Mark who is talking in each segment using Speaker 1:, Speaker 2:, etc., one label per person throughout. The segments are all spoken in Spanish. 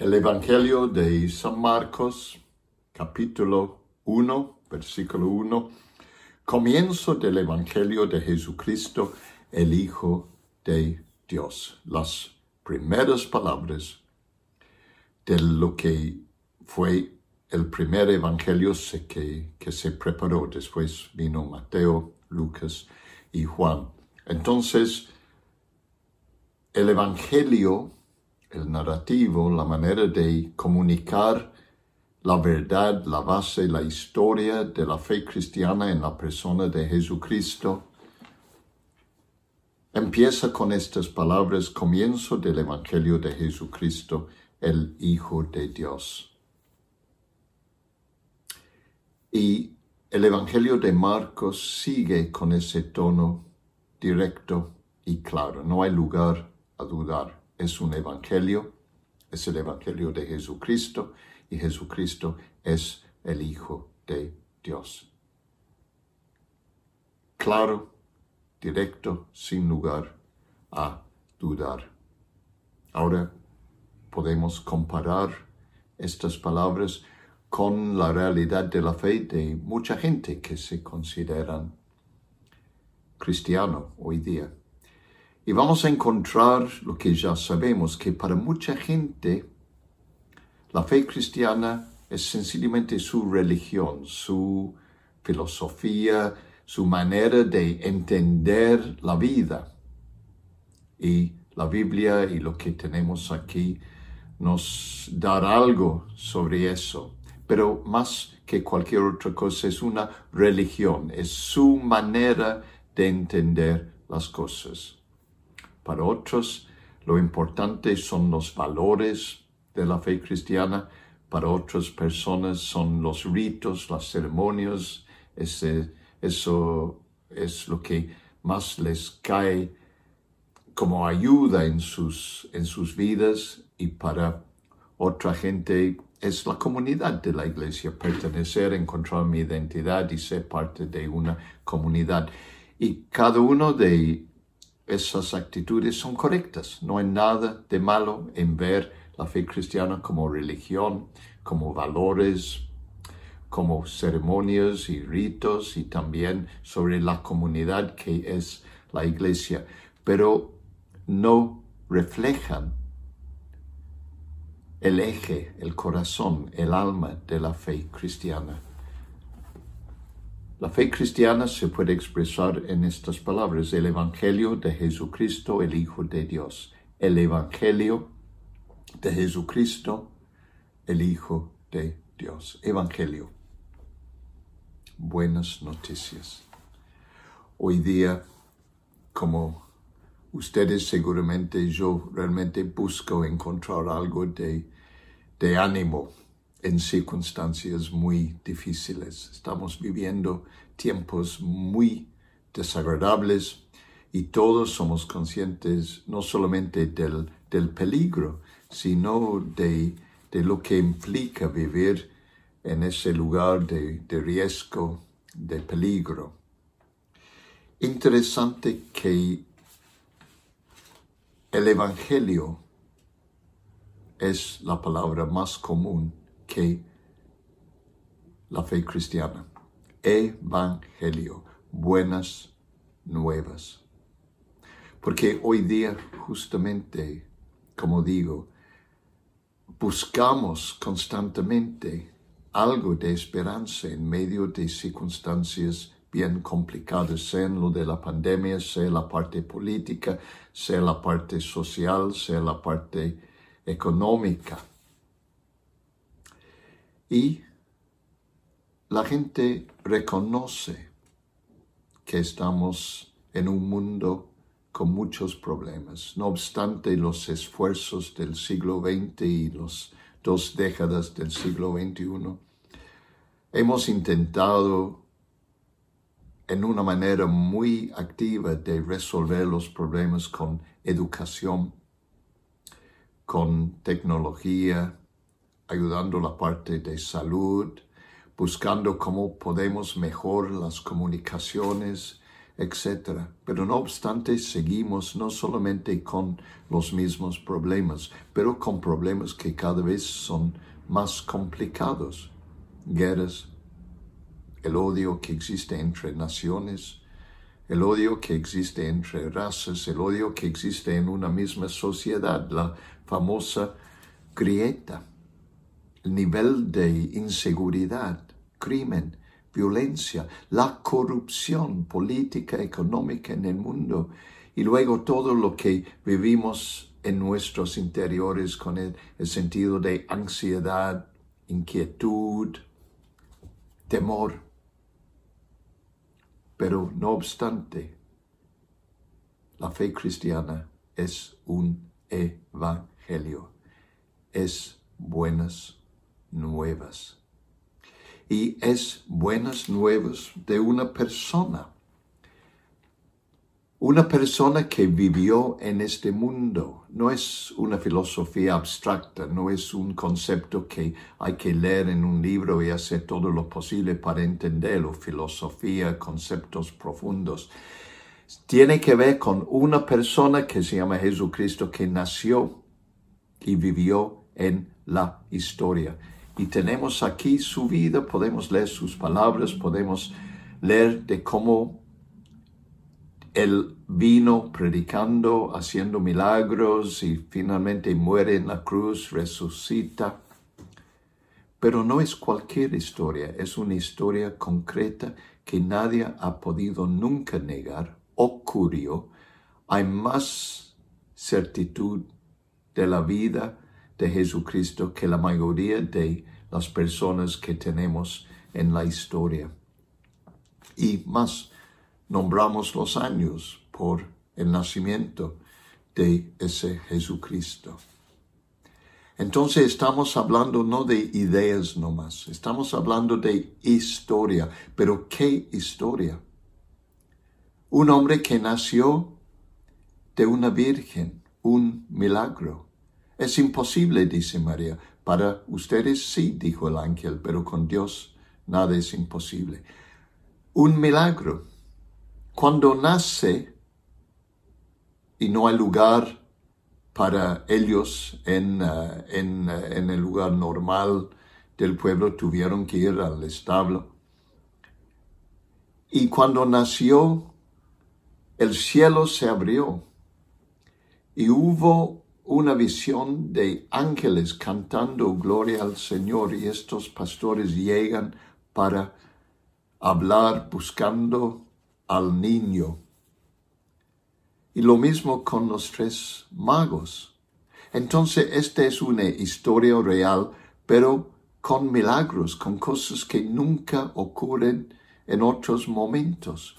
Speaker 1: El Evangelio de San Marcos, capítulo 1, versículo 1, comienzo del Evangelio de Jesucristo, el Hijo de Dios. Las primeras palabras de lo que fue el primer Evangelio que, que se preparó. Después vino Mateo, Lucas y Juan. Entonces, el Evangelio el narrativo, la manera de comunicar la verdad, la base, la historia de la fe cristiana en la persona de Jesucristo, empieza con estas palabras, comienzo del Evangelio de Jesucristo, el Hijo de Dios. Y el Evangelio de Marcos sigue con ese tono directo y claro, no hay lugar a dudar es un evangelio, es el evangelio de Jesucristo y Jesucristo es el Hijo de Dios. Claro, directo, sin lugar a dudar. Ahora podemos comparar estas palabras con la realidad de la fe de mucha gente que se consideran cristiano hoy día. Y vamos a encontrar lo que ya sabemos, que para mucha gente la fe cristiana es sencillamente su religión, su filosofía, su manera de entender la vida. Y la Biblia y lo que tenemos aquí nos dará algo sobre eso. Pero más que cualquier otra cosa es una religión, es su manera de entender las cosas. Para otros, lo importante son los valores de la fe cristiana. Para otras personas son los ritos, las ceremonias. Ese, eso es lo que más les cae como ayuda en sus, en sus vidas. Y para otra gente es la comunidad de la iglesia, pertenecer, encontrar mi identidad y ser parte de una comunidad. Y cada uno de esas actitudes son correctas. No hay nada de malo en ver la fe cristiana como religión, como valores, como ceremonias y ritos y también sobre la comunidad que es la iglesia, pero no reflejan el eje, el corazón, el alma de la fe cristiana. La fe cristiana se puede expresar en estas palabras, el Evangelio de Jesucristo, el Hijo de Dios. El Evangelio de Jesucristo, el Hijo de Dios. Evangelio. Buenas noticias. Hoy día, como ustedes seguramente, yo realmente busco encontrar algo de, de ánimo en circunstancias muy difíciles. Estamos viviendo tiempos muy desagradables y todos somos conscientes no solamente del, del peligro, sino de, de, lo que implica vivir en ese lugar de, de riesgo, de peligro. Interesante que el Evangelio es la palabra más común que la fe cristiana. Evangelio, buenas nuevas. Porque hoy día justamente, como digo, buscamos constantemente algo de esperanza en medio de circunstancias bien complicadas, sea en lo de la pandemia, sea la parte política, sea la parte social, sea la parte económica. Y la gente reconoce que estamos en un mundo con muchos problemas. No obstante los esfuerzos del siglo XX y las dos décadas del siglo XXI, hemos intentado en una manera muy activa de resolver los problemas con educación, con tecnología, ayudando la parte de salud, buscando cómo podemos mejorar las comunicaciones, etc. Pero no obstante, seguimos no solamente con los mismos problemas, pero con problemas que cada vez son más complicados. Guerras, el odio que existe entre naciones, el odio que existe entre razas, el odio que existe en una misma sociedad, la famosa grieta, nivel de inseguridad, crimen, violencia, la corrupción política, económica en el mundo y luego todo lo que vivimos en nuestros interiores con el, sentido de ansiedad, inquietud, temor. Pero no obstante, la fe cristiana es un evangelio, es buenas nuevas y es buenas nuevas de una persona. Una persona que vivió en este mundo. No es una filosofía abstracta, no es un concepto que hay que leer en un libro y hacer todo lo posible para entenderlo. Filosofía, conceptos profundos. Tiene que ver con una persona que se llama Jesucristo que nació y vivió en la historia y tenemos aquí su vida, podemos leer sus palabras, podemos leer de cómo él vino predicando, haciendo milagros y finalmente muere en la cruz, resucita. Pero no es cualquier historia, es una historia concreta que nadie ha podido nunca negar, ocurrió. Hay más certitud de la vida de Jesucristo que la mayoría de las personas que tenemos en la historia. Y más, nombramos los años por el nacimiento de ese Jesucristo. Entonces estamos hablando no de ideas nomás, estamos hablando de historia. Pero ¿qué historia? Un hombre que nació de una virgen, un milagro. Es imposible, dice María. Para ustedes sí, dijo el ángel, pero con Dios nada es imposible. Un milagro. Cuando nace y no hay lugar para ellos en, en, uh, en el lugar normal del pueblo, tuvieron que ir al establo. Y cuando nació, el cielo se abrió y hubo una visión de ángeles cantando gloria al Señor y estos pastores llegan para hablar buscando al niño. Y lo mismo con los tres magos. Entonces, esta es una historia real, pero con milagros, con cosas que nunca ocurren en otros momentos.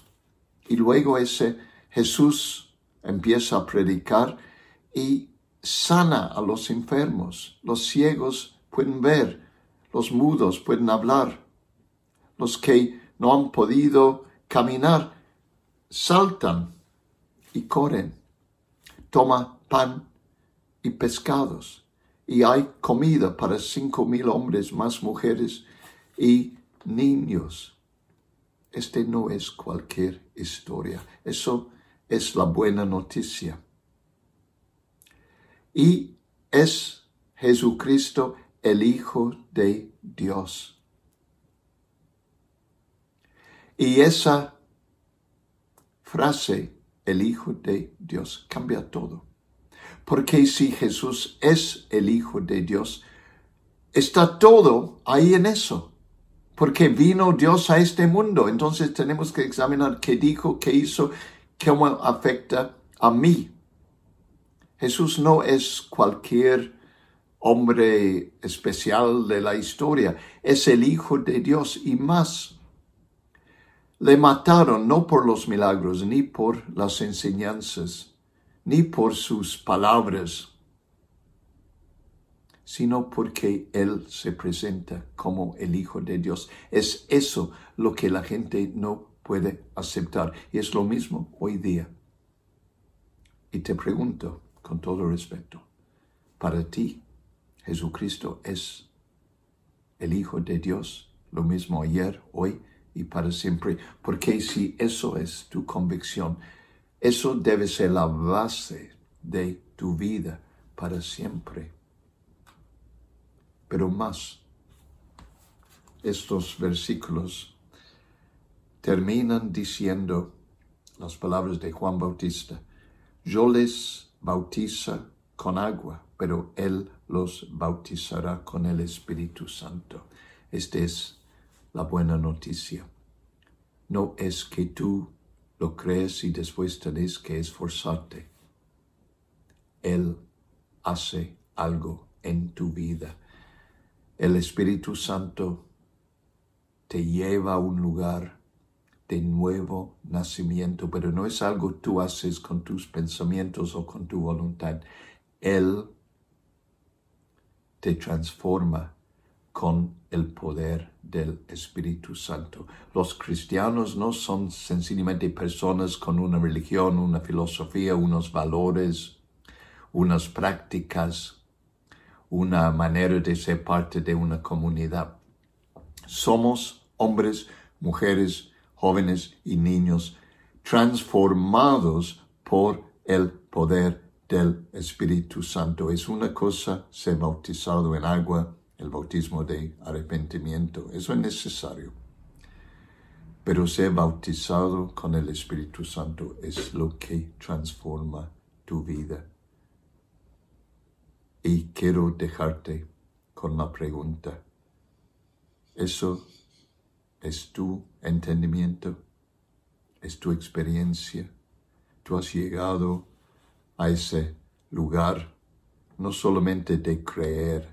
Speaker 1: Y luego ese Jesús empieza a predicar y sana a los enfermos, los ciegos pueden ver, los mudos pueden hablar, los que no han podido caminar saltan y corren. Toma pan y pescados. Y hay comida para cinco mil hombres, más mujeres y niños. Este no es cualquier historia, eso es la buena noticia y es Jesucristo el Hijo de Dios. Y esa frase, el Hijo de Dios, cambia todo. Porque si Jesús es el Hijo de Dios, está todo ahí en eso. Porque vino Dios a este mundo. Entonces tenemos que examinar qué dijo, qué hizo, cómo afecta a mí. Jesús no es cualquier hombre especial de la historia, es el Hijo de Dios y más. Le mataron no por los milagros, ni por las enseñanzas, ni por sus palabras, sino porque Él se presenta como el Hijo de Dios. Es eso lo que la gente no puede aceptar. Y es lo mismo hoy día. Y te pregunto, con todo respeto. Para ti, Jesucristo es el Hijo de Dios, lo mismo ayer, hoy y para siempre, porque si eso es tu convicción, eso debe ser la base de tu vida para siempre. Pero más, estos versículos terminan diciendo las palabras de Juan Bautista, yo les bautiza con agua, pero Él los bautizará con el Espíritu Santo. Esta es la buena noticia. No es que tú lo crees y después tenés que esforzarte. Él hace algo en tu vida. El Espíritu Santo te lleva a un lugar de nuevo nacimiento, pero no es algo tú haces con tus pensamientos o con tu voluntad. Él te transforma con el poder del Espíritu Santo. Los cristianos no son sencillamente personas con una religión, una filosofía, unos valores, unas prácticas, una manera de ser parte de una comunidad. Somos hombres, mujeres, jóvenes y niños transformados por el poder del Espíritu Santo. Es una cosa ser bautizado en agua, el bautismo de arrepentimiento, eso es necesario. Pero ser bautizado con el Espíritu Santo es lo que transforma tu vida. Y quiero dejarte con la pregunta, ¿eso es tu entendimiento? ¿Es tu experiencia? ¿Tú has llegado a ese lugar no solamente de creer,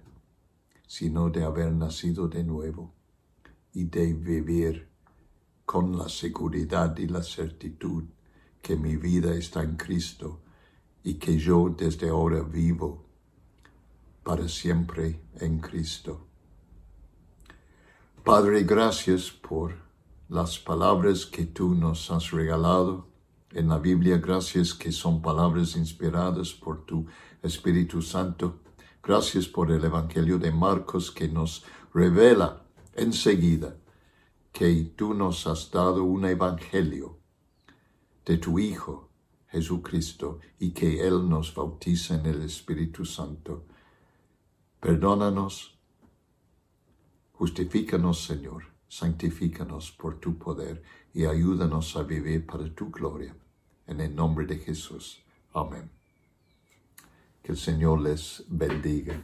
Speaker 1: sino de haber nacido de nuevo y de vivir con la seguridad y la certitud que mi vida está en Cristo y que yo desde ahora vivo para siempre en Cristo. Padre, gracias por las palabras que tú nos has regalado en la Biblia, gracias que son palabras inspiradas por tu Espíritu Santo. Gracias por el Evangelio de Marcos que nos revela enseguida que tú nos has dado un Evangelio de tu Hijo Jesucristo y que Él nos bautiza en el Espíritu Santo. Perdónanos, justifícanos, Señor santifícanos por tu poder y ayúdanos a vivir para tu gloria. En el nombre de Jesús. Amén. Que el Señor les bendiga.